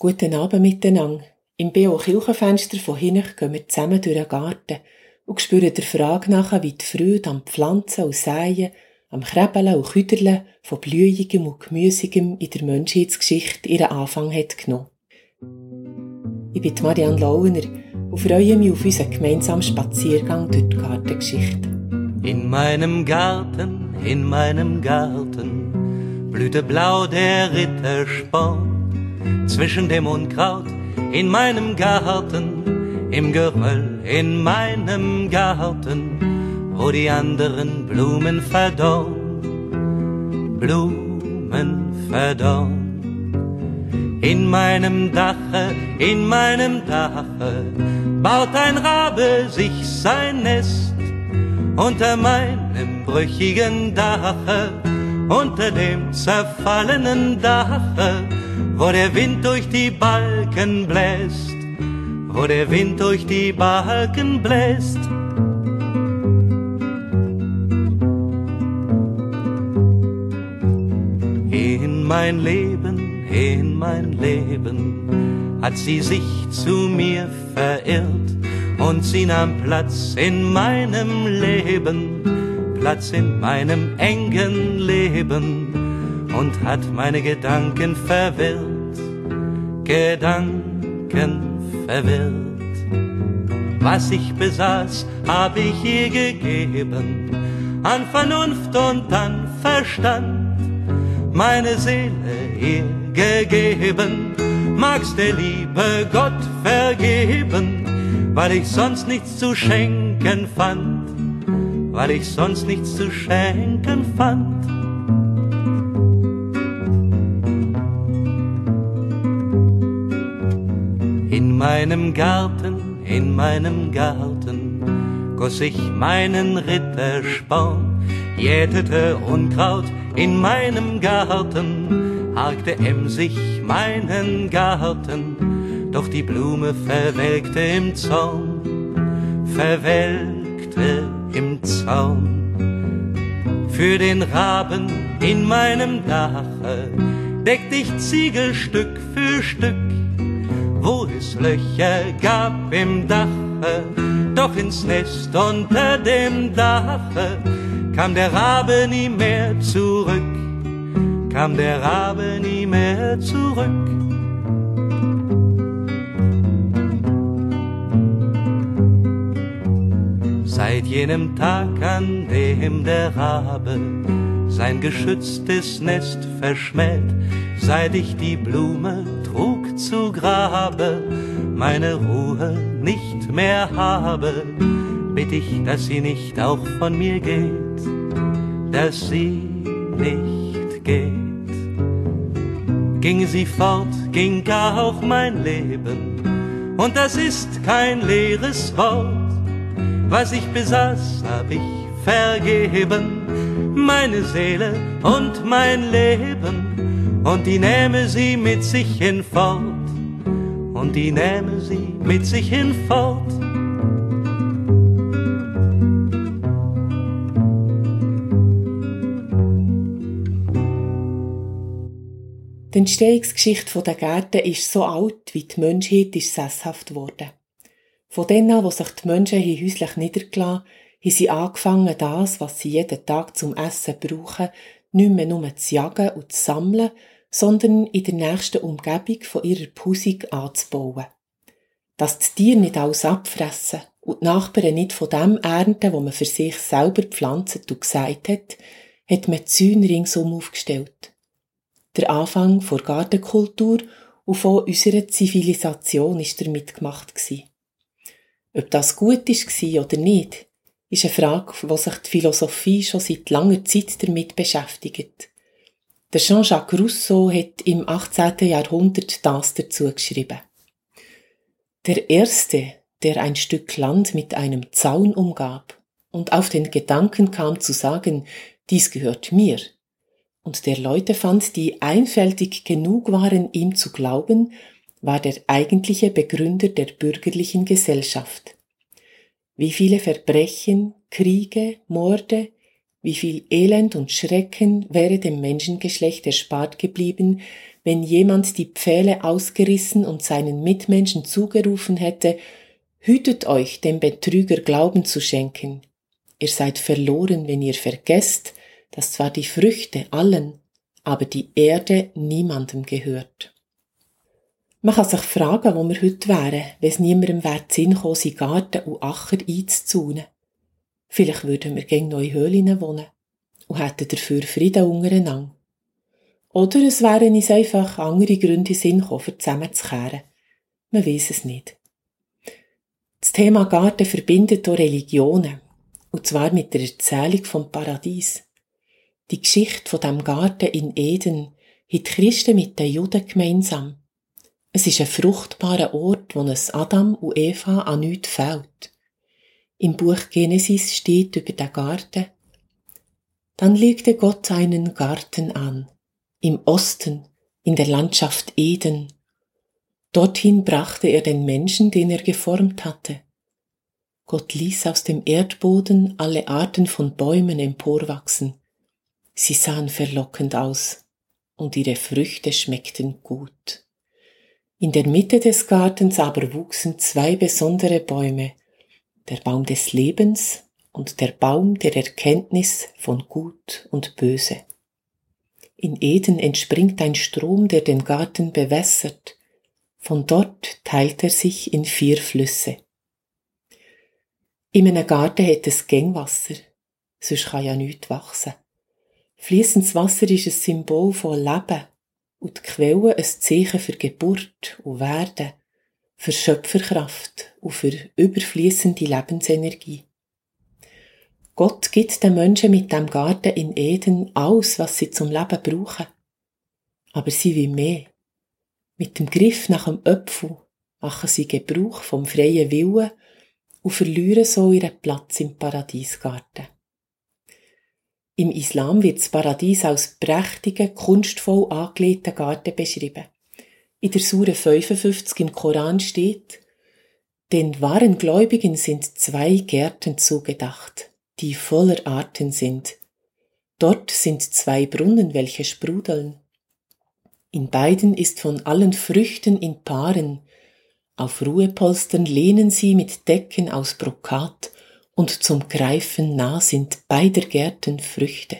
Guten Abend miteinander. Im B.O. Kirchenfenster von hinten gehen wir zusammen durch den Garten und spüren der Frage nach, wie die Freude am Pflanzen und Säen, am Krebeln und Küderlen von Blühigem und Gemüsigem in der Menschheitsgeschichte ihren Anfang hat genommen. Ich bin Marianne Launer und freue mich auf unseren gemeinsamen Spaziergang durch die Gartengeschichte. In meinem Garten, in meinem Garten blühte blau der Rittersporn. Zwischen dem Unkraut in meinem Garten, im Geröll in meinem Garten, wo die anderen Blumen verdorren, Blumen verdorren. In meinem Dache, in meinem Dache baut ein Rabe sich sein Nest unter meinem brüchigen Dache, unter dem zerfallenen Dache, wo der Wind durch die Balken bläst, wo der Wind durch die Balken bläst. In mein Leben, in mein Leben hat sie sich zu mir verirrt und sie nahm Platz in meinem Leben, Platz in meinem engen Leben und hat meine Gedanken verwirrt, Gedanken verwirrt. Was ich besaß, hab ich ihr gegeben, an Vernunft und an Verstand, meine Seele ihr gegeben, mag's der liebe Gott vergeben, weil ich sonst nichts zu schenken fand, weil ich sonst nichts zu schenken fand. In meinem Garten, in meinem Garten goss ich meinen Rittersporn, jätete Unkraut in meinem Garten, harkte emsig meinen Garten, doch die Blume verwelkte im Zaun, verwelkte im Zaun. Für den Raben in meinem Dache deckt ich Ziegelstück für Stück, wo es Löcher gab im Dache, doch ins Nest unter dem Dache kam der Rabe nie mehr zurück, kam der Rabe nie mehr zurück. Seit jenem Tag, an dem der Rabe sein geschütztes Nest verschmäht, seit ich die Blume trug zu Grabe, meine Ruhe nicht mehr habe, bitt ich, dass sie nicht auch von mir geht, dass sie nicht geht. Ging sie fort, ging gar auch mein Leben, und das ist kein leeres Wort, was ich besaß, hab ich vergeben, meine Seele und mein Leben, und die nähme sie mit sich hinfort, und die nähme sie mit sich hinfort. Die Entstehungsgeschichte der Gärten ist so alt, wie die Menschheit ist sesshaft worden. Von denen an, wo sich die Menschen hier häuslich niedergelassen haben sie angefangen, das, was sie jeden Tag zum Essen brauchen, nicht mehr nur zu jagen und zu sammeln, sondern in der nächsten Umgebung von ihrer Pusung anzubauen. Dass die Tiere nicht alles abfressen und die Nachbarn nicht von dem ernten, wo man für sich selber pflanzt und gesagt hat, hat man Zäune ringsum aufgestellt. Der Anfang der Gartenkultur und von unserer Zivilisation ist damit gemacht gewesen. Ob das gut war oder nicht, ist eine Frage, wo sich die Philosophie schon seit langer Zeit damit beschäftigt. Der Jean-Jacques Rousseau hat im 18. Jahrhundert das dazu geschrieben. Der Erste, der ein Stück Land mit einem Zaun umgab und auf den Gedanken kam zu sagen, dies gehört mir, und der Leute fand, die einfältig genug waren, ihm zu glauben, war der eigentliche Begründer der bürgerlichen Gesellschaft. Wie viele Verbrechen, Kriege, Morde, wie viel Elend und Schrecken wäre dem Menschengeschlecht erspart geblieben, wenn jemand die Pfähle ausgerissen und seinen Mitmenschen zugerufen hätte, Hütet euch, dem Betrüger Glauben zu schenken. Ihr seid verloren, wenn ihr vergesst, dass zwar die Früchte allen, aber die Erde niemandem gehört. Man kann sich fragen, wo wir heute wären, wenn es niemandem wäre Sinn gekommen, seinen Garten und Acher einzuzaunen. Vielleicht würden wir gegen neue Höhlen wohnen und hätten dafür Frieden untereinander. Oder es wären uns einfach andere Gründe Sinn gekommen, zusammenzukehren. Man weiß es nicht. Das Thema Garten verbindet auch Religionen. Und zwar mit der Erzählung vom Paradies. Die Geschichte von dem Garten in Eden hat die Christen mit den Juden gemeinsam. Es ist ein fruchtbarer Ort, wo es Adam und Eva an nichts fehlt. Im Buch Genesis steht über den Garten, dann legte Gott einen Garten an, im Osten, in der Landschaft Eden. Dorthin brachte er den Menschen, den er geformt hatte. Gott ließ aus dem Erdboden alle Arten von Bäumen emporwachsen. Sie sahen verlockend aus, und ihre Früchte schmeckten gut. In der Mitte des Gartens aber wuchsen zwei besondere Bäume, der Baum des Lebens und der Baum der Erkenntnis von Gut und Böse. In Eden entspringt ein Strom, der den Garten bewässert. Von dort teilt er sich in vier Flüsse. In einem Garten hat es Gängwasser, sonst kann ja nichts wachsen. Fließendes Wasser ist ein Symbol von Leben und die Quelle ein Zeichen für Geburt und Werden, für Schöpferkraft und für überfließende Lebensenergie. Gott gibt den Menschen mit dem Garten in Eden alles, was sie zum Leben brauchen. Aber sie will mehr. Mit dem Griff nach dem Öpfel machen sie Gebrauch vom freien Willen und verlieren so ihren Platz im Paradiesgarten. Im Islam wird das Paradies als prächtigen, kunstvoll angelegten Garten beschrieben. In der Sure 55 im Koran steht, den wahren Gläubigen sind zwei Gärten zugedacht, die voller Arten sind. Dort sind zwei Brunnen, welche sprudeln. In beiden ist von allen Früchten in Paaren. Auf Ruhepolstern lehnen sie mit Decken aus Brokat und zum Greifen nah sind beider Gärten Früchte.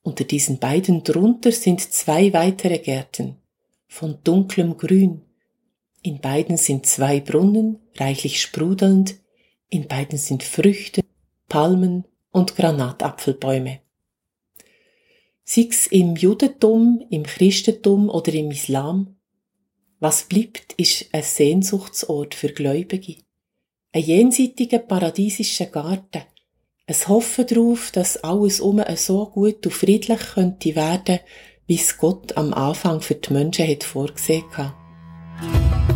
Unter diesen beiden drunter sind zwei weitere Gärten von dunklem Grün. In beiden sind zwei Brunnen, reichlich sprudelnd, in beiden sind Früchte, Palmen und Granatapfelbäume. Sie's im Judentum, im Christentum oder im Islam, was bleibt, ist ein Sehnsuchtsort für Gläubige ein jenseitiger paradiesischer Garten. Es Hoffen darauf, dass alles um so gut und friedlich könnte werden, wie es Gott am Anfang für die Menschen hat vorgesehen hatte.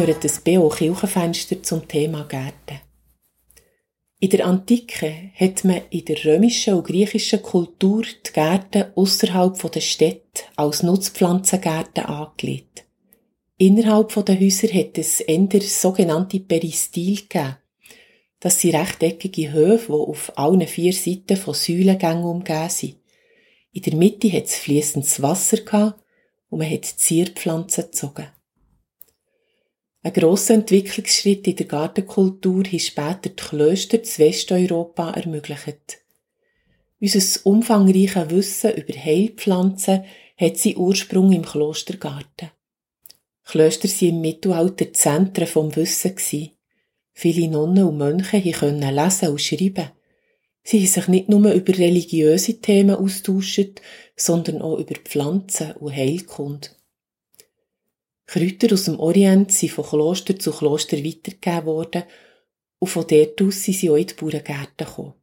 Gehört das B.O. Kirchenfenster zum Thema Gärten. In der Antike hat man in der römischen und griechischen Kultur die Gärten außerhalb der Städte als Nutzpflanzengärten angelegt. Innerhalb der Häuser hat es eher sogenannte Peristil gegeben. Das sind rechteckige Höfe, die auf allen vier Seiten von Säulengängen umgeben sind. In der Mitte hat es fließendes Wasser gehabt und man hat Zierpflanzen gezogen. Ein grosser Entwicklungsschritt in der Gartenkultur hat später die Klöster zu Westeuropa ermöglicht. Unser umfangreiches Wissen über Heilpflanzen hat seinen Ursprung im Klostergarten. Klöster waren im Mittelalter Zentren vom Wissen. Viele Nonnen und Mönche konnten lesen und schreiben. Sie haben sich nicht nur über religiöse Themen austauscht, sondern auch über Pflanzen und Heilkunde. Kräuter aus dem Orient sind von Kloster zu Kloster weitergegeben worden und von dort aus sind sie auch in die Bauerngärten gekommen.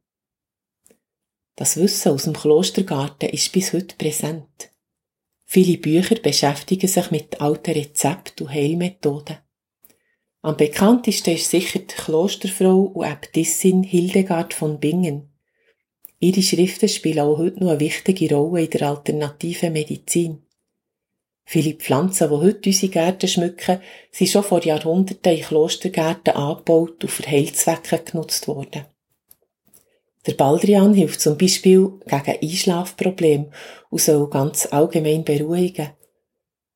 Das Wissen aus dem Klostergarten ist bis heute präsent. Viele Bücher beschäftigen sich mit alten Rezepten und Heilmethoden. Am bekanntesten ist sicher die Klosterfrau und Äbtissin Hildegard von Bingen. Ihre Schriften spielen auch heute noch eine wichtige Rolle in der alternativen Medizin. Viele Pflanzen, die heute unsere Gärten schmücken, sind schon vor Jahrhunderten in Klostergärten angebaut und für Heilzwecke genutzt worden. Der Baldrian hilft zum Beispiel gegen Einschlafprobleme und soll ganz allgemein beruhigen.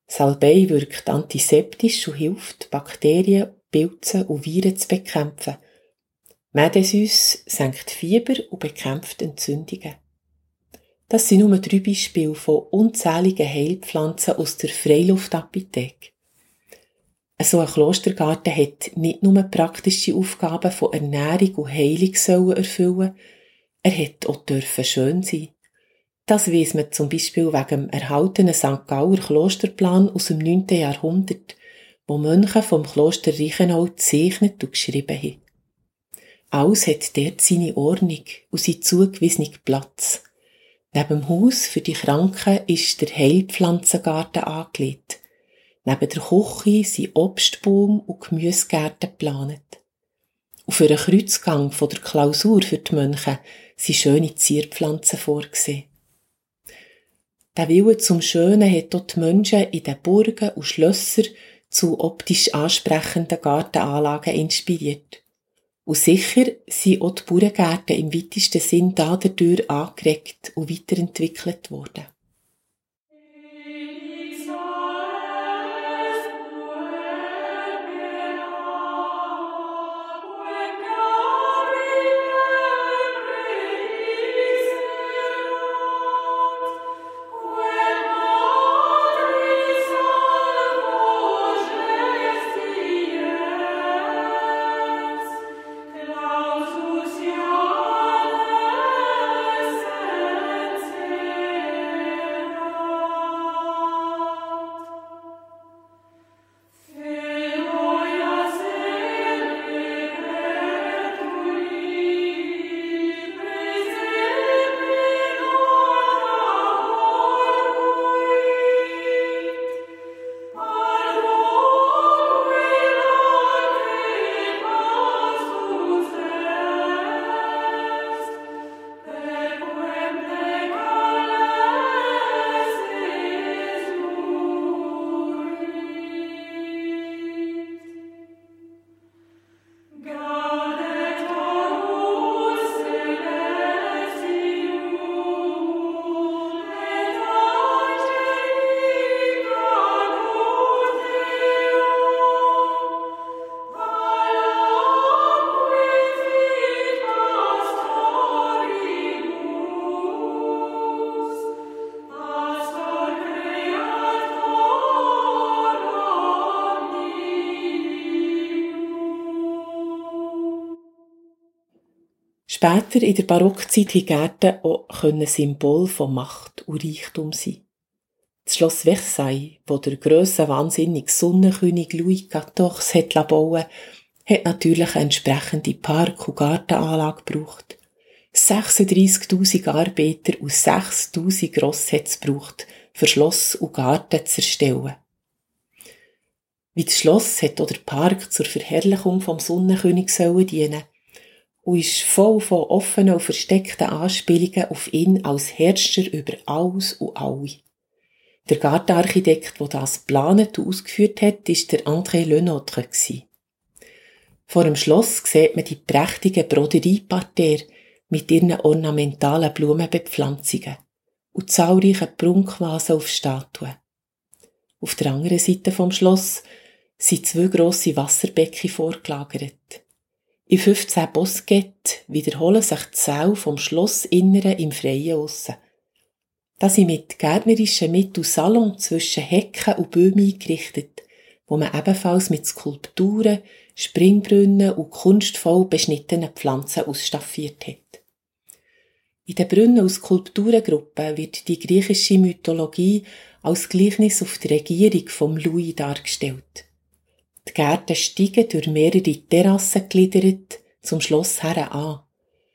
Salbei wirkt antiseptisch und hilft, Bakterien, Pilze und Viren zu bekämpfen. Medesüß senkt Fieber und bekämpft Entzündungen. Das sind nur drei Beispiele von unzähligen Heilpflanzen aus der Freiluftapotheke. So ein Klostergarten hat nicht nur praktische Aufgaben von Ernährung und Heilung sollen erfüllen, er hat auch dürfen schön sein. Das weiss man zum Beispiel wegen dem erhaltenen St. Gauer Klosterplan aus dem 9. Jahrhundert, wo Mönche vom Kloster Reichenau gezeichnet und geschrieben haben. Alles hat dort seine Ordnung und seinen zugewiesenen Platz. Neben dem Haus für die Kranken ist der Heilpflanzengarten angelegt. Neben der Küche sind Obstbaum und Gemüsegärten geplant. Und für einen Kreuzgang von der Klausur für die Mönche sind schöne Zierpflanzen vorgesehen. Der Wille zum Schönen hat dort die Menschen in den Burgen und Schlössern zu optisch ansprechenden Gartenanlagen inspiriert. Und sicher sind auch die Bauerngärten im weitesten Sinn dadurch angeregt und weiterentwickelt worden. Später in der Barockzeit haben Gärten auch Symbol von Macht und Reichtum sein. Das Schloss Versailles, wo der grosse wahnsinnige Sonnenkönig Louis XIV hat bauen hat natürlich eine entsprechende Park- und Gartenanlage gebraucht. 36.000 Arbeiter und 6.000 Ross hat es gebraucht, für Schloss und Garten zu erstellen. Wie das Schloss hat oder Park zur Verherrlichung vom Sonnenkönig sollen und ist voll von offenen und versteckten Anspielungen auf ihn als Herrscher über alles und alle. Der Gartenarchitekt, der das geplant und ausgeführt hat, ist der André Lenotre. Vor dem Schloss sieht man die prächtigen Broderieparterre mit ihren ornamentalen Blumenbepflanzungen und zahlreichen Prunkvasen auf Statuen. Auf der anderen Seite vom Schloss sind zwei grosse Wasserbecken vorgelagert. In 15 Boskett wiederholen sich die Säle vom Schlossinneren im Freien aussen. Da sind mit gärtnerischen Mitteln Salon zwischen Hecken und Bäumen eingerichtet, wo man ebenfalls mit Skulpturen, Springbrunnen und kunstvoll beschnittenen Pflanzen ausstaffiert hat. In den Brunnen- und Skulpturengruppen wird die griechische Mythologie als Gleichnis auf die Regierung vom Louis dargestellt. Die Gärten steigen durch mehrere Terrassen gliedert zum Schloss her an,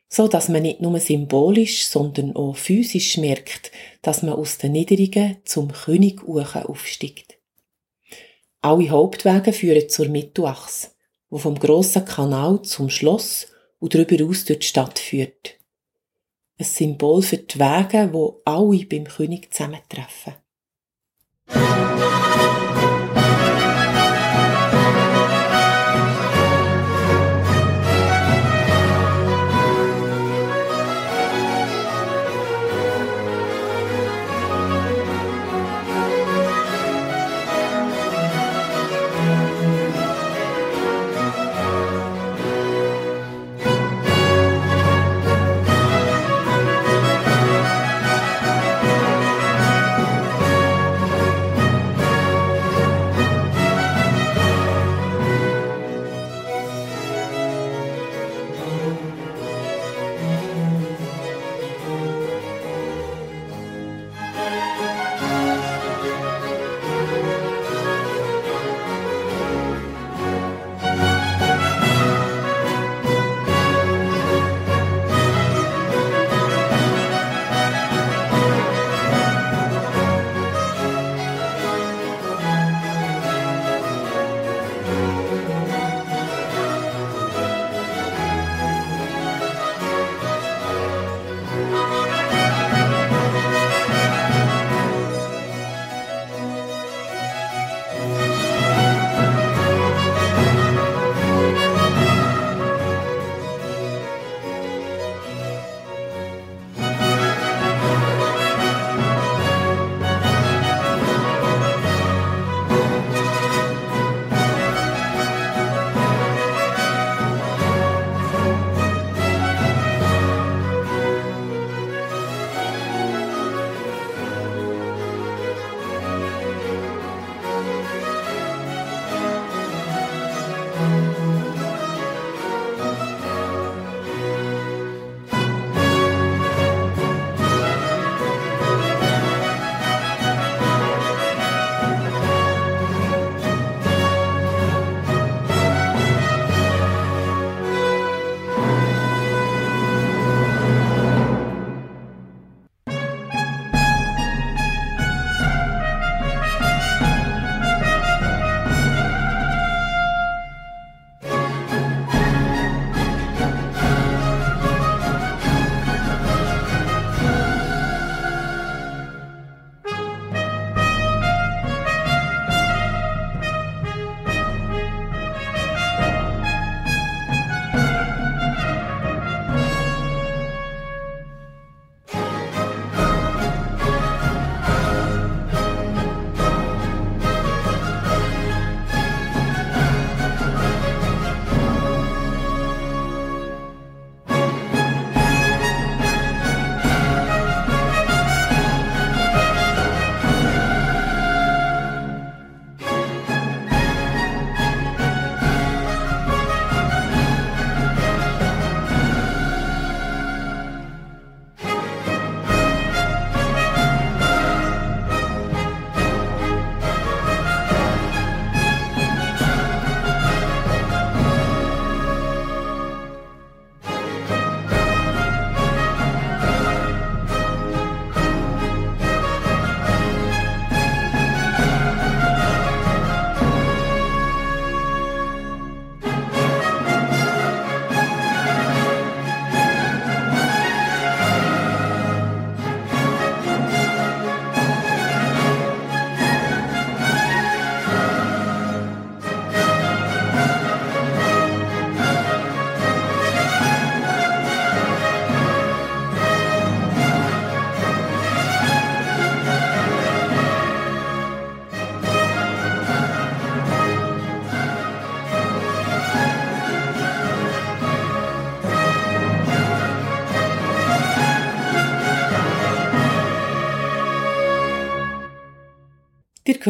so dass man nicht nur symbolisch, sondern auch physisch merkt, dass man aus den Niedrigen zum König aufsteigt. Alle Hauptwege führen zur Mittelachse, wo vom grossen Kanal zum Schloss und darüber aus durch die Stadt führt ein Symbol für die Wege, wo alle beim König zusammentreffen.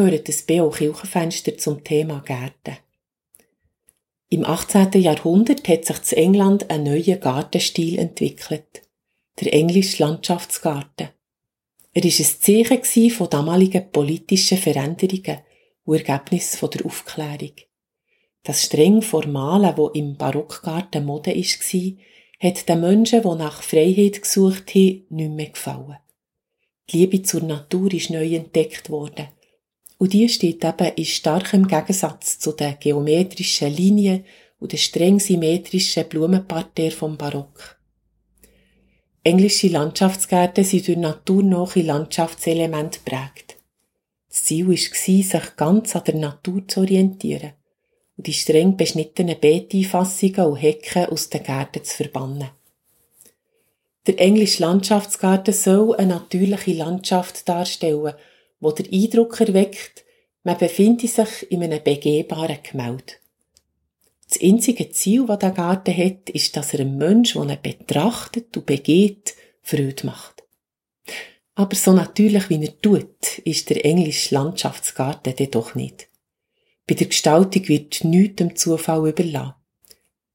Gehört das B.O. Kirchenfenster zum Thema Gärten. Im 18. Jahrhundert hat sich in England ein neuer Gartenstil entwickelt. Der englische Landschaftsgarten. Er war ein Zeichen von damaligen politischen Veränderungen und Ergebnis der Aufklärung. Das streng Formale, wo im Barockgarten Mode war, hat den Menschen, die nach Freiheit gesucht haben, nicht mehr gefallen. Die Liebe zur Natur ist neu entdeckt worden. Und die steht eben in starkem Gegensatz zu den geometrischen Linien und den streng symmetrischen Blumenparterre vom Barock. Englische Landschaftsgärten sind durch naturnahe Landschaftselemente geprägt. Das Ziel war, sich ganz an der Natur zu orientieren und die streng beschnittenen Beeteinfassungen und Hecken aus den Gärten zu verbannen. Der englische Landschaftsgarten soll eine natürliche Landschaft darstellen, wo der Eindruck erweckt, man befinde sich in einem begehbaren Gemälde. Das einzige Ziel, das der Garten hat, ist, dass er einem Menschen, der ihn betrachtet und begeht, Freude macht. Aber so natürlich, wie er tut, ist der englische Landschaftsgarten doch nicht. Bei der Gestaltung wird nichts dem Zufall überlassen.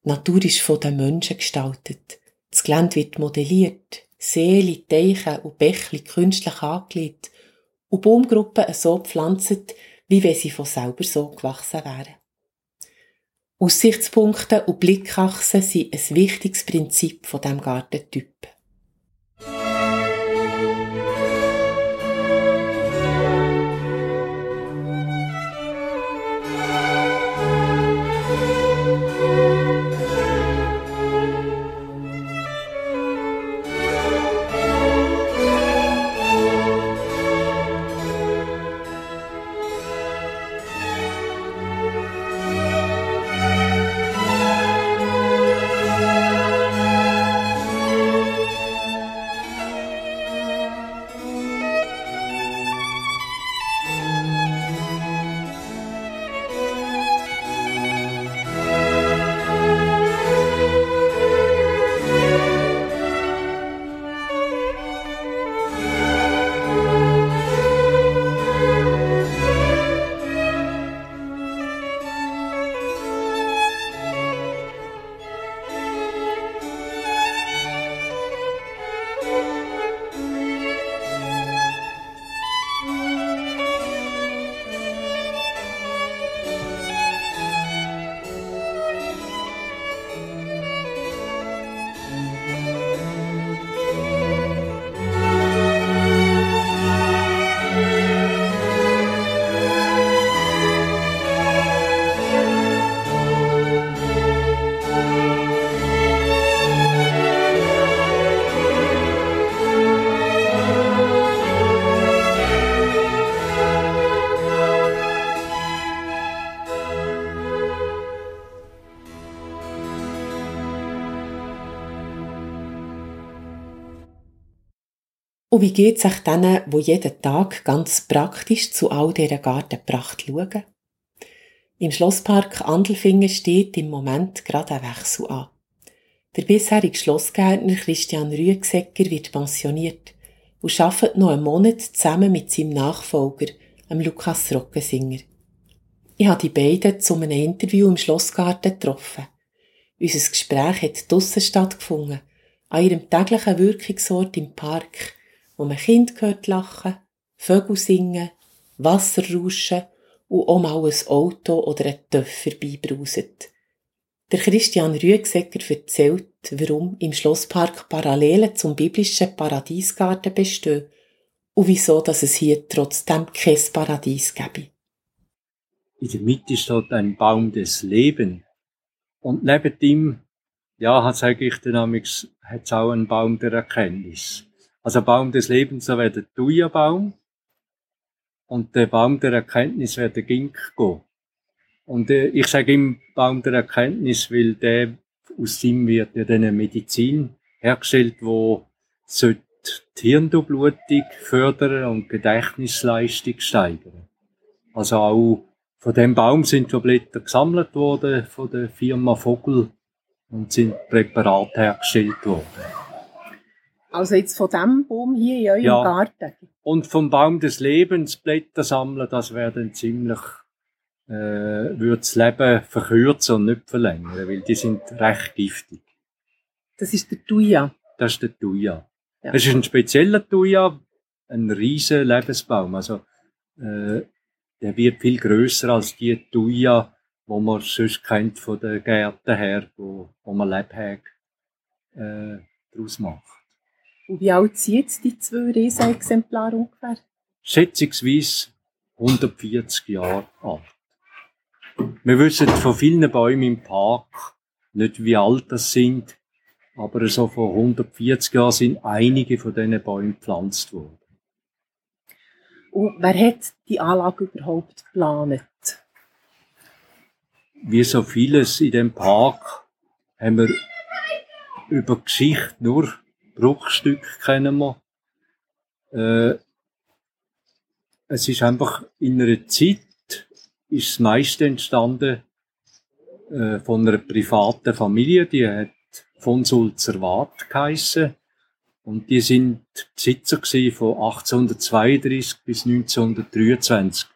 Die Natur ist von den Menschen gestaltet. Das Gelände wird modelliert, Seele, Teiche und Bächli künstlich angelegt und Baumgruppen so gepflanzt, wie wenn sie von selber so gewachsen wären. Aussichtspunkte und Blickachsen sind ein wichtiges Prinzip von dem Gartentyp. Und wie geht es sich denen, wo jeden Tag ganz praktisch zu all dieser Gartenpracht schauen? Im Schlosspark Andelfingen steht im Moment gerade ein Wechsel an. Der bisherige Schlossgärtner Christian Rüegsegger wird pensioniert und arbeitet noch einen Monat zusammen mit seinem Nachfolger, dem Lukas Rockensinger. Ich habe die beiden zu einem Interview im Schlossgarten getroffen. Unser Gespräch hat draussen stattgefunden, an ihrem täglichen Wirkungsort im Park, wo man Kind hört lachen, Vögel singen, Wasser rauschen und auch mal ein Auto oder ein Töff vorbeibrauset. Der Christian Rüegsegger erzählt, warum im Schlosspark Parallelen zum biblischen Paradiesgarten bestehen und wieso dass es hier trotzdem kein Paradies gäbe. In der Mitte steht ein Baum des Lebens. Und neben ihm, ja, hat es eigentlich dynamics, hat auch einen Baum der Erkenntnis. Also Baum des Lebens, so wäre der Thuja-Baum. Und der Baum der Erkenntnis wäre der Ginkgo. Und äh, ich sage ihm Baum der Erkenntnis, weil der aus ihm wird ja dann eine Medizin hergestellt, wo die Hirndurchblutung fördern und Gedächtnisleistung steigern. Also auch von dem Baum sind schon Blätter gesammelt worden von der Firma Vogel und sind Präparate hergestellt worden. Also jetzt von diesem Baum hier in eurem Ja. Garten? Und vom Baum des Lebens Blätter sammeln, das wäre dann ziemlich, äh, würde das Leben verkürzen und nicht verlängern, weil die sind recht giftig. Das ist der Thuja. Das ist der Thuja. Ja. Es ist ein spezieller Thuja, ein riesen Lebensbaum. Also, äh, der wird viel größer als die Thuja, wo man sonst kennt von den Gärten her, wo, wo man Lebhäge äh, daraus macht. Und wie alt sind jetzt die zwei Riesenexemplare ungefähr? schätzungsweise 140 Jahre alt. Wir wissen von vielen Bäumen im Park nicht, wie alt das sind, aber so vor 140 Jahren sind einige von diesen Bäumen gepflanzt worden. Und wer hat die Anlage überhaupt geplant? Wie so vieles in dem Park haben wir über die Geschichte nur Bruchstücke kennen wir. Äh, es ist einfach in einer Zeit ist das meiste entstanden äh, von einer privaten Familie, die hat von Sulzer Wart geheissen. Und die sind Besitzer von 1832 bis 1923.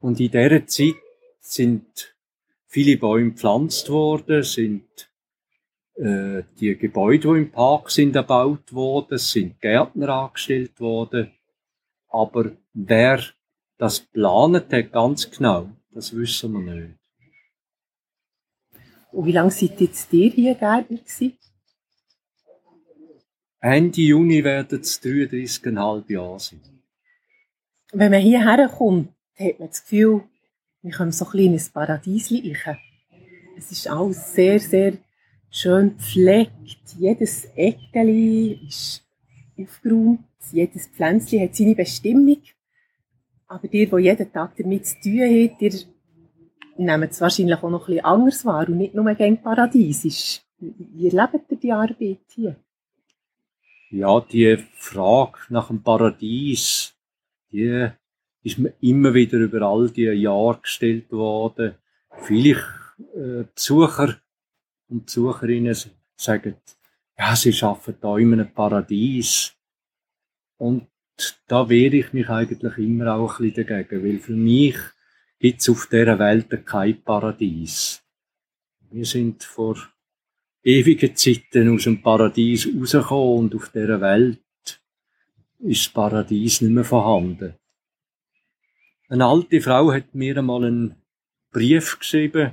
Und in dieser Zeit sind viele Bäume gepflanzt worden, sind äh, die Gebäude, die im Park sind, erbaut worden, es sind Gärtner angestellt worden. Aber wer das planet hat, ganz genau, das wissen wir nicht. Und wie lange seid jetzt ihr hier Gärtner gewesen? Ende Juni werden es 33,5 Jahre sein. Wenn man hierher kommt, hat man das Gefühl, wir kommen so ein kleines Paradies. Es ist alles sehr, sehr schön gepflegt. Jedes Eckeli ist aufgeräumt. Jedes Pflänzchen hat seine Bestimmung. Aber die, die jeden Tag damit zu tun haben, die nehmen es wahrscheinlich auch noch bisschen anders wahr und nicht nur gegen Paradiesisch. Wie erlebt ihr die Arbeit hier? Ja, die Frage nach dem Paradies, die ist mir immer wieder über all die Jahre gestellt worden. Viele äh, Besucher und Besucherinnen sagen, ja, sie schaffen da immer ein Paradies. Und da wehre ich mich eigentlich immer auch ein bisschen dagegen, weil für mich gibt's auf dieser Welt kein Paradies. Wir sind vor ewigen Zeiten aus dem Paradies rausgekommen und auf dieser Welt ist das Paradies nicht mehr vorhanden. Eine alte Frau hat mir einmal einen Brief geschrieben,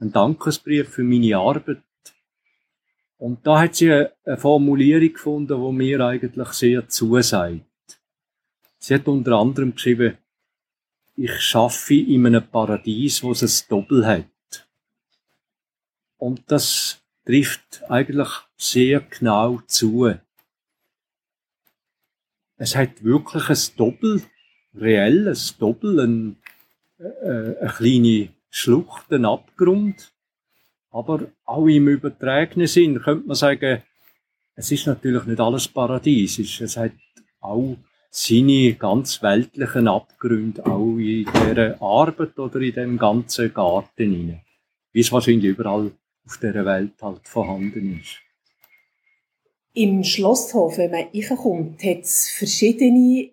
einen Dankesbrief für meine Arbeit. Und da hat sie eine Formulierung gefunden, die mir eigentlich sehr zusagt. Sie hat unter anderem geschrieben, ich schaffe in einem Paradies, wo es ein Doppel hat. Und das trifft eigentlich sehr genau zu. Es hat wirklich ein Doppel, reell ein Doppel, ein, äh, eine kleine Schlucht, ein Abgrund. Aber auch im übertragenen Sinn könnte man sagen, es ist natürlich nicht alles paradiesisch. Es hat auch seine ganz weltlichen Abgründe, auch in dieser Arbeit oder in dem ganzen Garten hinein. Wie es wahrscheinlich überall auf dieser Welt halt vorhanden ist. Im Schlosshof, wenn man reinkommt, hat es verschiedene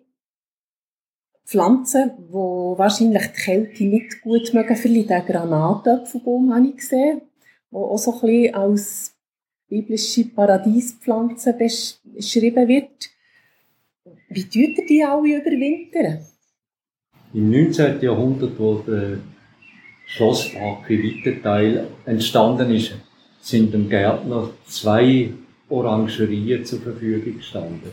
Pflanzen, die wahrscheinlich die Kälte nicht gut mögen verlieren. Den Granatäpfelbaum habe ich gesehen, der auch so ein bisschen als biblische Paradiespflanze besch- beschrieben wird. Wie tut die alle überwintern? Im 19. Jahrhundert, wo der Schlosspark in weiten Teil entstanden ist, sind dem Gärtner zwei Orangerien zur Verfügung gestanden.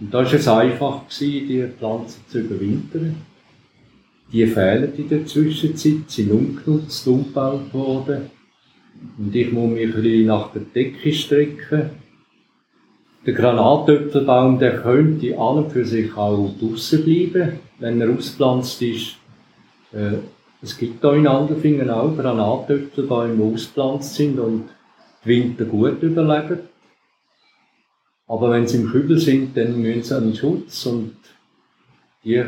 Und da war es einfach, gewesen, die Pflanzen zu überwintern. Die fehlen in der Zwischenzeit, sind ungenutzt, umgebaut worden. Und ich muss mich ein bisschen nach der Decke strecken. Der Granatöpfelbaum, der könnte an und für sich auch draussen bleiben, wenn er auspflanzt ist. Äh, es gibt da in Andelfingen auch Granatöpfelbäume, die auspflanzt sind und die Winter gut überleben. Aber wenn sie im Kübel sind, dann müssen sie einen Schutz und die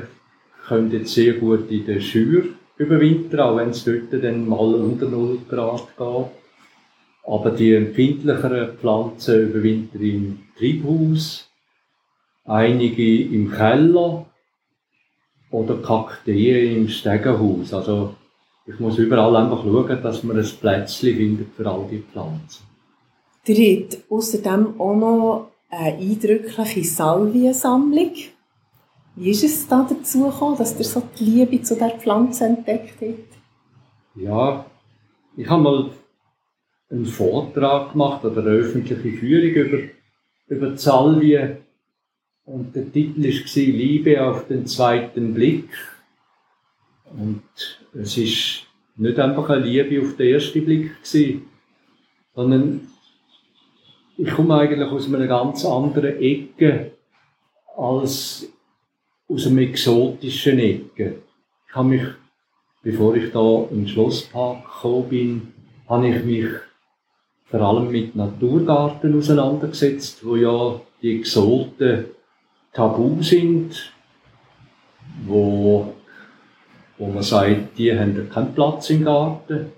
können jetzt sehr gut in der Schür überwintern, auch wenn es dort dann mal unter 0 Grad geht. Aber die empfindlicheren Pflanzen überwintern im Triebhaus einige im Keller oder Kakteen im Stegenhaus. Also ich muss überall einfach schauen, dass man ein Plätzchen findet für all die Pflanzen. Ihr außerdem auch noch eine eindrückliche Salviensammlung. Wie ist es da dazu gekommen, dass ihr so die Liebe zu der Pflanze entdeckt habt? Ja, ich habe mal einen Vortrag gemacht oder eine öffentliche Führung über, über die Salvie. Und der Titel war Liebe auf den zweiten Blick. Und es ist nicht einfach eine Liebe auf den ersten Blick gewesen, sondern ich komme eigentlich aus einer ganz anderen Ecke als aus einem exotischen Ecke. Ich habe mich, bevor ich da in den Schlosspark gekommen bin, habe ich mich vor allem mit Naturgarten auseinandergesetzt, wo ja die Exoten tabu sind, wo, wo man sagt, die haben keinen Platz im Garten.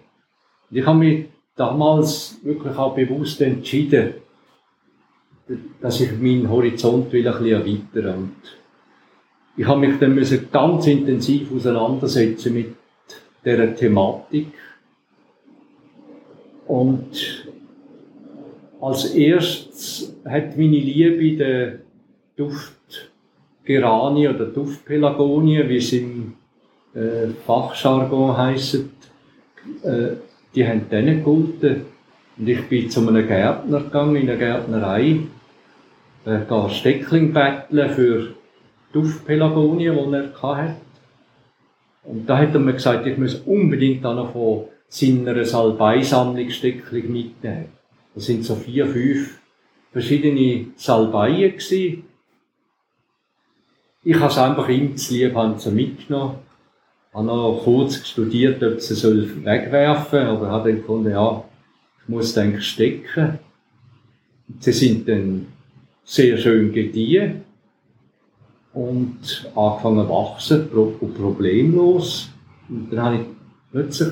Ich habe mich damals wirklich auch bewusst entschieden, dass ich meinen Horizont will ein bisschen erweitern. Und ich habe mich dann müssen ganz intensiv auseinandersetzen mit dieser Thematik. Und als erstes hat meine Liebe den Duft Geranie oder Duftpelagonie, wie es im äh, Fachjargon heisst, äh, die haben dann gegolten. Und ich bin zu einem Gärtner gegangen, in eine Gärtnerei, äh, da Steckling betteln für Duftpelagonie, die er hatte. Und da hat er mir gesagt, ich muss unbedingt dann noch von seiner Salbeisammlung Steckling mitnehmen. Das sind so vier, fünf verschiedene Salbeien gewesen. Ich habe es einfach ihm zu lieb so mitgenommen. Ich habe noch kurz studiert, ob sie soll wegwerfen soll, aber habe dann gefunden, ja, ich muss denke stecken. Sie sind dann sehr schön gediehen und angefangen zu wachsen, und problemlos. Und dann habe ich plötzlich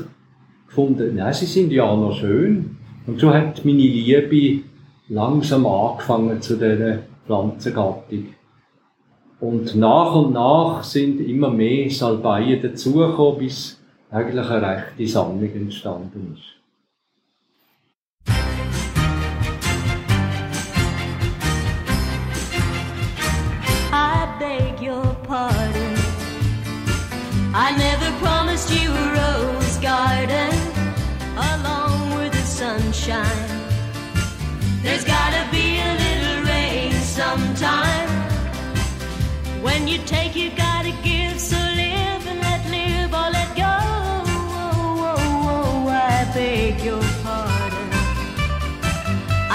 gefunden, nein, sie sind ja auch noch schön. Und so hat meine Liebe langsam angefangen zu dieser Pflanzengattung. Und nach und nach sind immer mehr Salbeien dazugekommen, bis eigentlich eine rechte Sammlung entstanden ist. I never promised you a rose garden along with the sunshine. There's gotta be a little rain sometime. When you take, you gotta give. So live and let live or let go. Oh, oh, oh, oh I beg your pardon.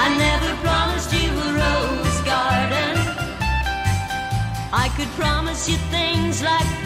I never promised you a rose garden. I could promise you things like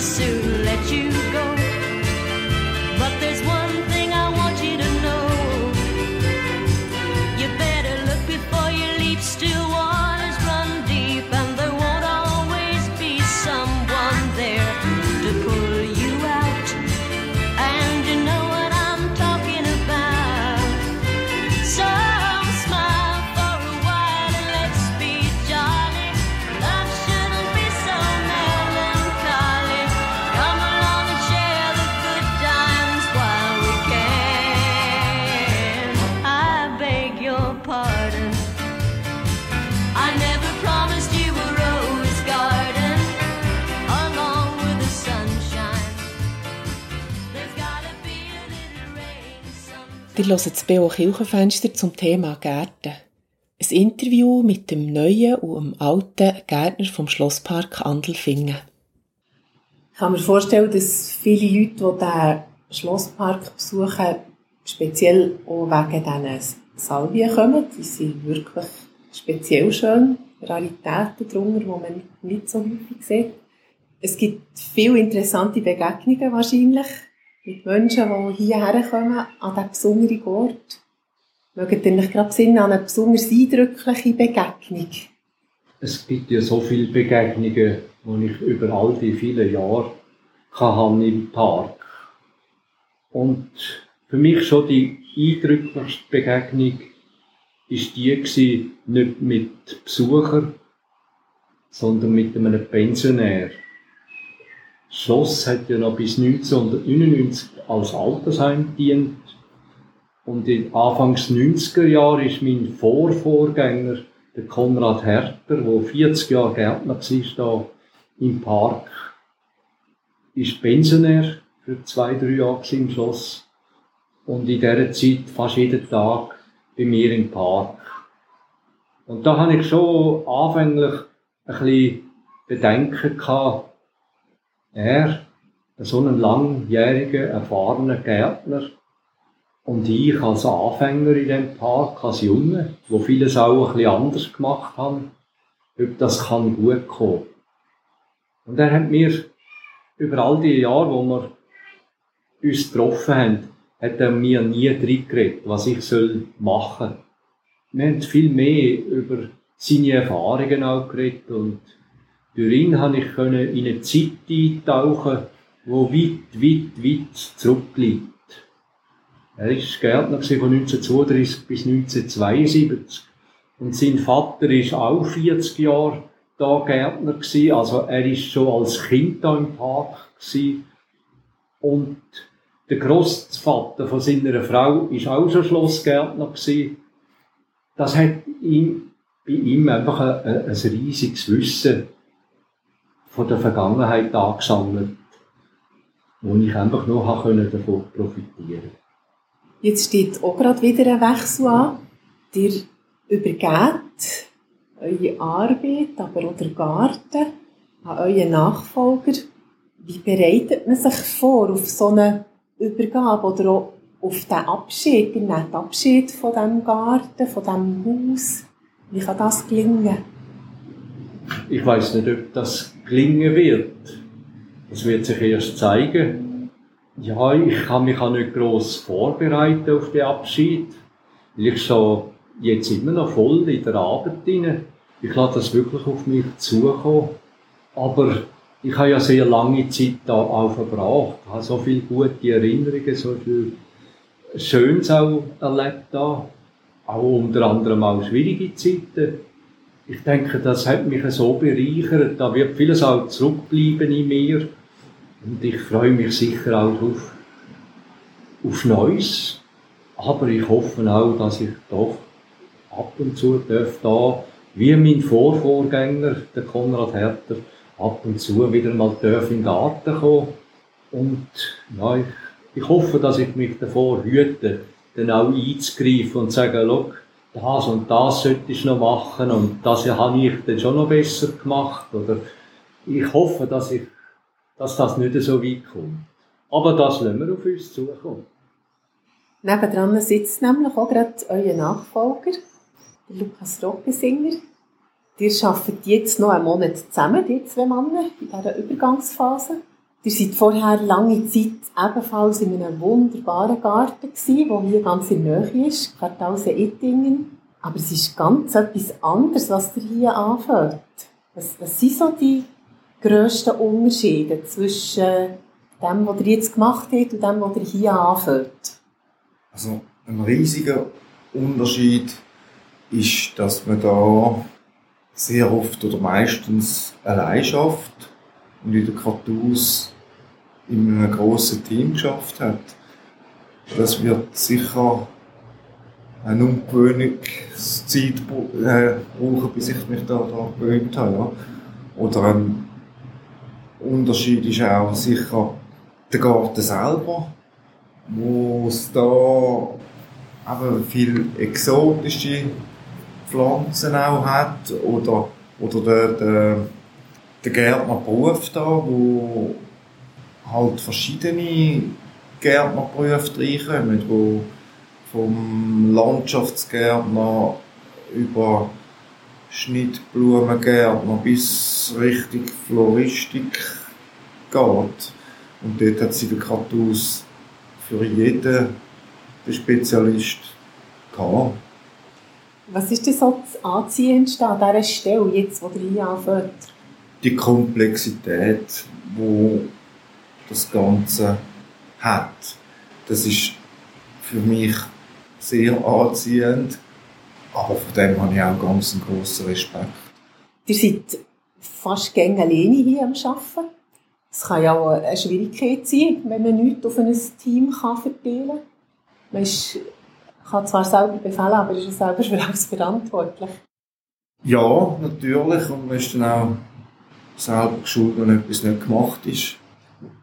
just soon let you Hört das B.O. Kirchenfenster zum Thema Gärten. Ein Interview mit dem neuen und dem alten Gärtner vom Schlosspark Andelfingen. Ich kann mir vorstellen, dass viele Leute, die diesen Schlosspark besuchen, speziell auch wegen diesen Salvien kommen. Die sind wirklich speziell schön. Raritäten drunter, die man nicht so häufig sieht. Es gibt viele interessante Begegnungen wahrscheinlich mit Menschen, die hierher kommen, an diesen besonderen Ort. Mögt ihr euch gerade Sinn an eine besonders eindrückliche Begegnung? Es gibt ja so viele Begegnungen, die ich über all die vielen Jahre kann im Park. Und für mich schon die eindrücklichste Begegnung ist die nicht mit Besuchern, sondern mit einem Pensionär. Schloss hat ja noch bis 1999 als Altersheim gedient. Und in Anfangs 90er Jahre ist mein Vorvorgänger, der Konrad Herter, der 40 Jahre Gärtner war, hier im Park, ist Pensionär für zwei, drei Jahre im Schloss. Und in dieser Zeit fast jeden Tag bei mir im Park. Und da habe ich schon anfänglich ein bisschen Bedenken gehabt, er, so ein langjähriger, erfahrener Gärtner, und ich als Anfänger in dem Park, als Junge, wo vieles auch ein bisschen anders gemacht haben, ob das kann gut kommen. Und er hat mir über all die Jahre, wo wir uns getroffen haben, hat er mir nie reingeredet, was ich soll machen. Wir haben viel mehr über seine Erfahrungen auch geredet und durch ihn konnte ich in eine Zeit eintauchen, die weit, weit, weit zurückliegt. Er war Gärtner von 1932 bis 1972 und sein Vater war auch 40 Jahre da Gärtner gewesen. Also er war schon als Kind da im Park gewesen. Und der Großvater von seiner Frau war auch schon Schlossgärtner gewesen. Das hat ihm, bei ihm einfach ein, ein, ein riesiges Wissen von der Vergangenheit angesammelt, wo ich einfach nur davon profitieren konnte. Jetzt steht auch gerade wieder ein Wechsel an. Ihr übergebt eure Arbeit, aber auch den Garten an euren Nachfolger. Wie bereitet man sich vor auf so eine Übergabe oder auch auf den Abschied, den Abschied von diesem Garten, von diesem Haus? Wie kann das gelingen? Ich weiß nicht, ob das gelingen wird. Das wird sich erst zeigen. Ja, ich kann mich auch nicht gross vorbereiten auf den Abschied, weil ich so jetzt immer noch voll in der Arbeit bin. Ich lasse das wirklich auf mich zukommen. Aber ich habe ja sehr lange Zeit da auch verbracht, ich habe so viele gute Erinnerungen, so viel Schönes auch erlebt da. Auch unter anderem auch schwierige Zeiten ich denke, das hat mich so bereichert. Da wird vieles auch zurückbleiben in mir. Und ich freue mich sicher auch auf, auf Neues. Aber ich hoffe auch, dass ich doch ab und zu darf da, wie mein Vorvorgänger, der Konrad Herter, ab und zu wieder mal darf in den Garten kommen. Und ja, ich, ich hoffe, dass ich mich davor hüte, dann auch einzugreifen und zu schau, das und das sollte ich noch machen und das habe ich dann schon noch besser gemacht. Oder ich hoffe, dass, ich, dass das nicht so weit kommt. Aber das lassen wir auf uns zukommen. Nebendran sitzt nämlich auch gerade euer Nachfolger, der Lukas Rockesinger. Ihr arbeitet jetzt noch einen Monat zusammen, die zwei Männer, in dieser Übergangsphase. Ihr seid vorher lange Zeit ebenfalls in einem wunderbaren Garten gewesen, der hier ganz in der Nähe ist, Kartause Ettingen. Aber es ist ganz etwas anderes, was ihr hier anfällt. Was, was sind so die grössten Unterschiede zwischen dem, was ihr jetzt gemacht habt und dem, was ihr hier anfällt? Also ein riesiger Unterschied ist, dass man da sehr oft oder meistens allein schafft und in der Kartus in einem grossen Team geschafft hat. Das wird sicher eine Umgewöhnungszeit äh, brauchen, bis ich mich daran gewöhnt habe. Ja. Oder ein Unterschied ist auch sicher der Garten selber, wo es da aber viel exotische Pflanzen auch hat oder, oder der, der, der Gärtnerberuf da, wo halt verschiedene Gärtnerberufe reinkommen, wo vom Landschaftsgärtner über Schnittblumengärtner bis richtig Floristik geht. Und dort hat sie den Kartus für jeden den Spezialist gehabt. Was ist denn so das Anziehendste an dieser Stelle, jetzt, wo ihr hier anfängt? Die Komplexität, wo das Ganze hat. Das ist für mich sehr anziehend, aber von dem habe ich auch ganz einen grossen Respekt. Ihr seid fast gegen alleine hier am Arbeiten. Es kann ja auch eine Schwierigkeit sein, wenn man nichts auf ein Team kann verteilen kann. Man ist, kann zwar selber befehlen, aber ist selber für alles verantwortlich. Ja, natürlich. Und man ist dann auch selber geschult, wenn etwas nicht gemacht ist.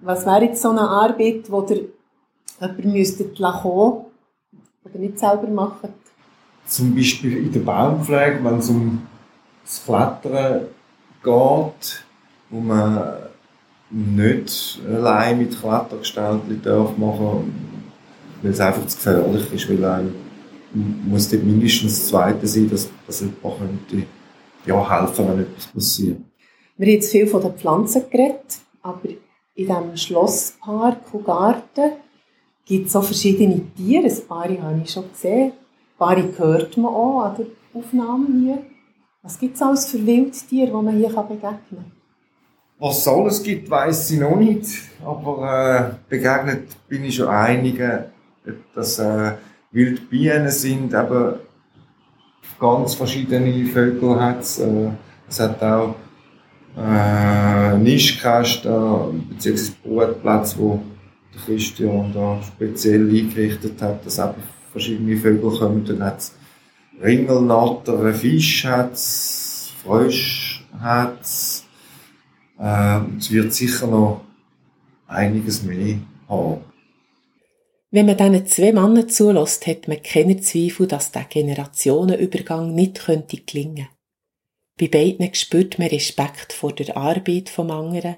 Was wäre jetzt so eine Arbeit, wo ihr jemanden müsstet kommen oder nicht selber machen? Zum Beispiel in der Baumpflege, wenn es um das Klettern geht, wo man nicht allein mit Klettergestalten darf machen, weil es einfach zu gefährlich ist, weil einem muss dort mindestens das Zweite sein, dass, dass jemand könnte, ja, helfen wenn etwas passiert. Wir haben jetzt viel von den Pflanzen geredet, aber in diesem Schlosspark und Garten gibt es auch verschiedene Tiere. Ein paar habe ich schon gesehen. Ein paar hört man auch an der Aufnahme hier. Was gibt es alles für Wildtiere, die man hier begegnen kann? Was es alles gibt, weiß ich noch nicht. Aber äh, begegnet bin ich schon einigen, dass äh, Wildbienen sind, aber ganz verschiedene Vögel hat es. Äh, es hat auch äh, Nischkästen bzw. Brutplätze, wo der Christian da speziell eingerichtet hat, dass eben verschiedene Vögel kommen. Dann hat es Ringelnatter, Fisch hat es, Frösch hat es. Äh, es wird sicher noch einiges mehr haben. Wenn man diesen zwei Männern zulässt, hat man keine Zweifel, dass der Generationenübergang nicht könnte gelingen Bei beiden spürt man Respekt vor der Arbeit vom anderen,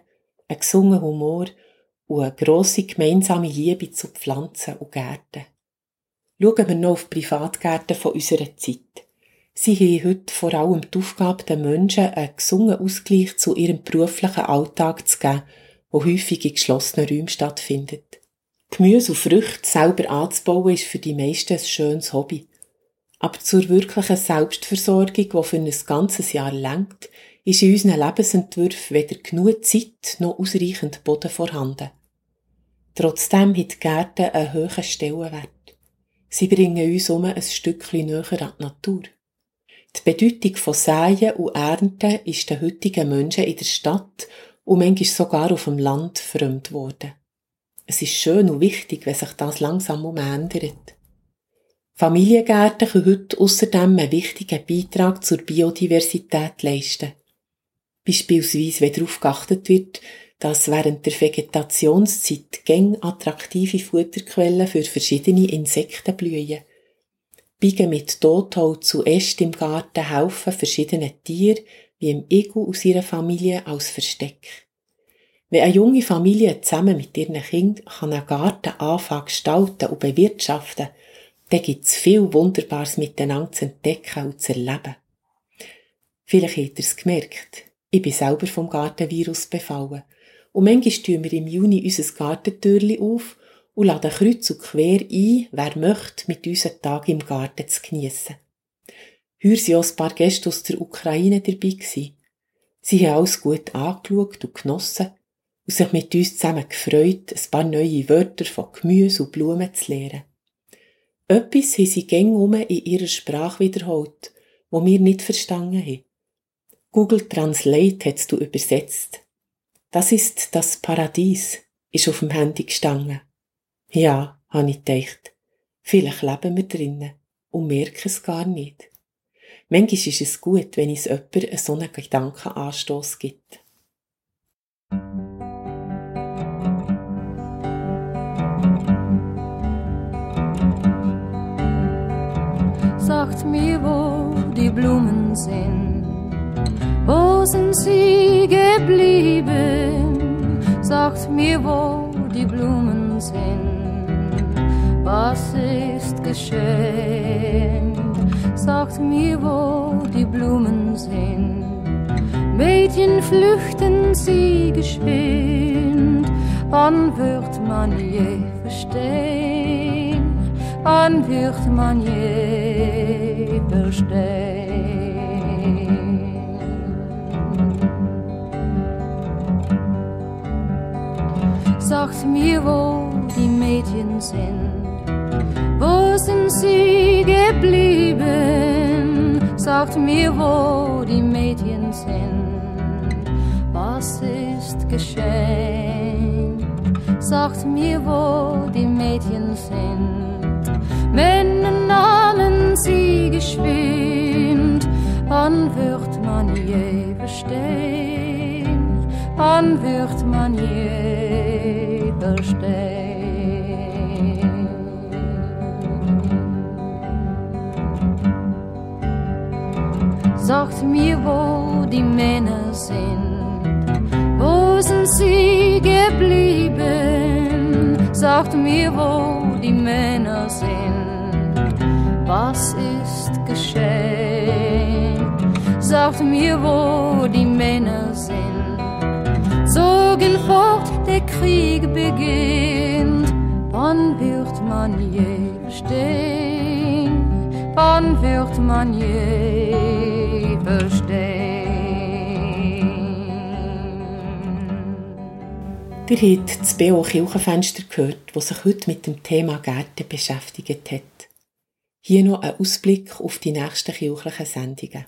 einen gesungen Humor und eine grosse gemeinsame Liebe zu Pflanzen und Gärten. Schauen wir noch auf die Privatgärten von unserer Zeit. Sie haben heute vor allem die Aufgabe, den Menschen einen gesungenen Ausgleich zu ihrem beruflichen Alltag zu geben, der häufig in geschlossenen Räumen stattfindet. Gemüse und Früchte selber anzubauen ist für die meisten ein schönes Hobby. Aber zur wirklichen Selbstversorgung, die für ein ganzes Jahr lenkt, ist in unseren Lebensentwürfen weder genug Zeit noch ausreichend Boden vorhanden. Trotzdem hat die Gärten einen hohen Stellenwert. Sie bringen uns um ein Stückchen näher an die Natur. Die Bedeutung von Säen und Ernten ist den heutigen Menschen in der Stadt und manchmal sogar auf dem Land fremd geworden. Es ist schön und wichtig, wenn sich das langsam umändert. Familiengärten können heute außerdem einen wichtigen Beitrag zur Biodiversität leisten. Beispielsweise, wenn darauf geachtet wird, dass während der Vegetationszeit gäng attraktive Futterquellen für verschiedene Insekten blühen. Biegen mit Totholz zuerst im Garten helfen verschiedene Tiere, wie im Igel aus ihrer Familie, als Versteck. Wenn eine junge Familie zusammen mit ihren Kindern einen Garten anfangen gestalten und bewirtschaften, dann gibt es viel Wunderbares miteinander zu entdecken und zu erleben. Vielleicht habt ihr es gemerkt. Ich bin selber vom Gartenvirus befallen. Und manchmal tun wir im Juni unser Gartentürli auf und laden kreuz und quer ein, wer möchte, mit uns einen Tag im Garten zu geniessen. Heuer waren auch ein paar Gäste aus der Ukraine dabei. Gewesen. Sie haben alles gut angeschaut und genossen und sich mit uns zusammen gefreut, ein paar neue Wörter von Gemüse und Blumen zu lernen. Etwas haben sie gäng um in ihrer Sprache wiederholt, wo wir nicht verstanden haben. Google Translate hat du übersetzt. Das ist das Paradies, ist auf dem Handy gestanden. Ja, habe ich gedacht. Vielleicht leben wir drinnen und merken es gar nicht. Manchmal ist es gut, wenn es jemand so einen Gedankenanstoß gibt. Sagt mir, wo die Blumen sind. Wo sind sie geblieben? Sagt mir, wo die Blumen sind. Was ist geschehen? Sagt mir, wo die Blumen sind. Mädchen flüchten sie geschwind. Wann wird man je verstehen? Wann wird man je verstehen? sagt mir, wo die Mädchen sind. Wo sind sie geblieben? Sagt mir, wo die Mädchen sind. Was ist geschehen? Sagt mir, wo die Mädchen sind. Nahmen sie geschwind. Wann wird man je verstehen? Wann wird man je verstehen? Sagt mir, wo die Männer sind. Wo sind sie geblieben? Sagt mir, wo die Männer sind. Was ist geschehen? Sagt mir, wo die Männer sind. Zogen fort, der Krieg beginnt. Wann wird man je verstehen? Wann wird man je verstehen? Ihr habt das BO Kirchenfenster gehört, das sich heute mit dem Thema Gärten beschäftigt hat. Hier noch ein Ausblick auf die nächsten kirchlichen Sendungen.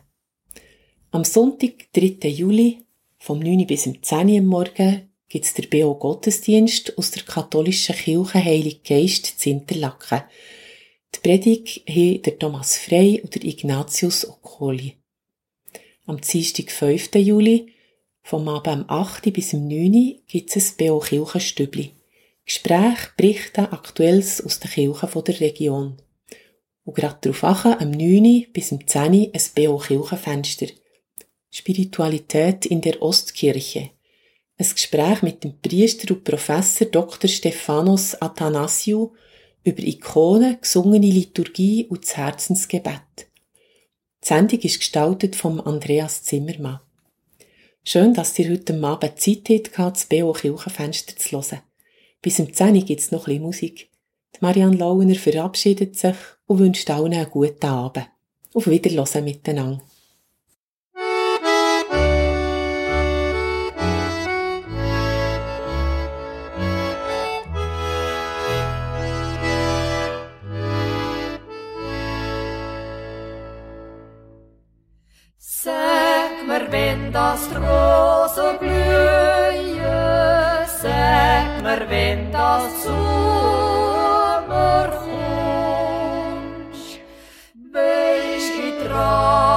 Am Sonntag, 3. Juli, vom 9 bis zum 10 Uhr Morgen, gibt es der BO Gottesdienst aus der katholischen Kirche Heilig Geist zu Interlaken. Die Predigt haben der Thomas Frey und der Ignatius Okoli. Am Dienstag, 5. Juli, vom Abend am 8. bis zum 9. gibt es ein BO Kirchenstübli. Gespräche, Berichte, Aktuelles aus der Kirche der Region. Und gerade darauf achten, am 9. bis zum 10. ein BO Kirchenfenster. Spiritualität in der Ostkirche. Ein Gespräch mit dem Priester und Professor Dr. Stephanos Athanasiou über Ikonen, gesungene Liturgie und das Herzensgebet. Die Sendung ist gestaltet vom Andreas Zimmermann. Schön, dass ihr heute Abend Zeit habt, das BO Kirchenfenster zu hören. Bis zum 10 gibt es noch ein bisschen Musik. Die Marianne Launer verabschiedet sich und wünscht allen einen guten Abend. Auf Wiederhören miteinander. Sag mir, wenn das Rose blühe, sag mir, wenn das Sommer Oh.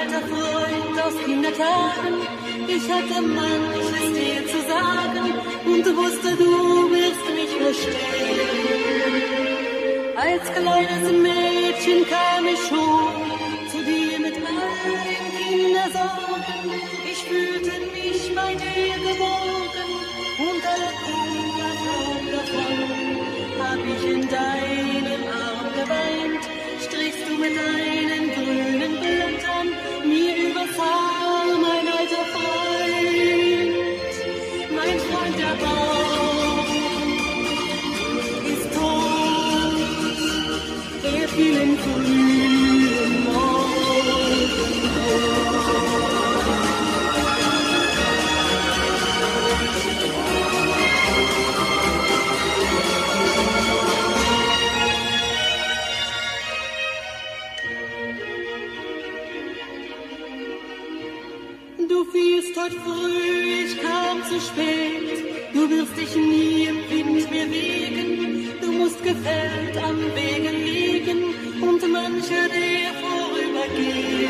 alter Freund aus Kindertagen, Ich hatte manches dir zu sagen und wusste, du wirst mich verstehen. Als kleines Mädchen kam ich schon zu dir mit all Kindersorgen. Ich fühlte mich bei dir geborgen und alle Kindersorgen davon hab ich in deinem Arm geweint. Strichst du mit deinen gefällt am Wegen liegen und manche, der vorübergeht.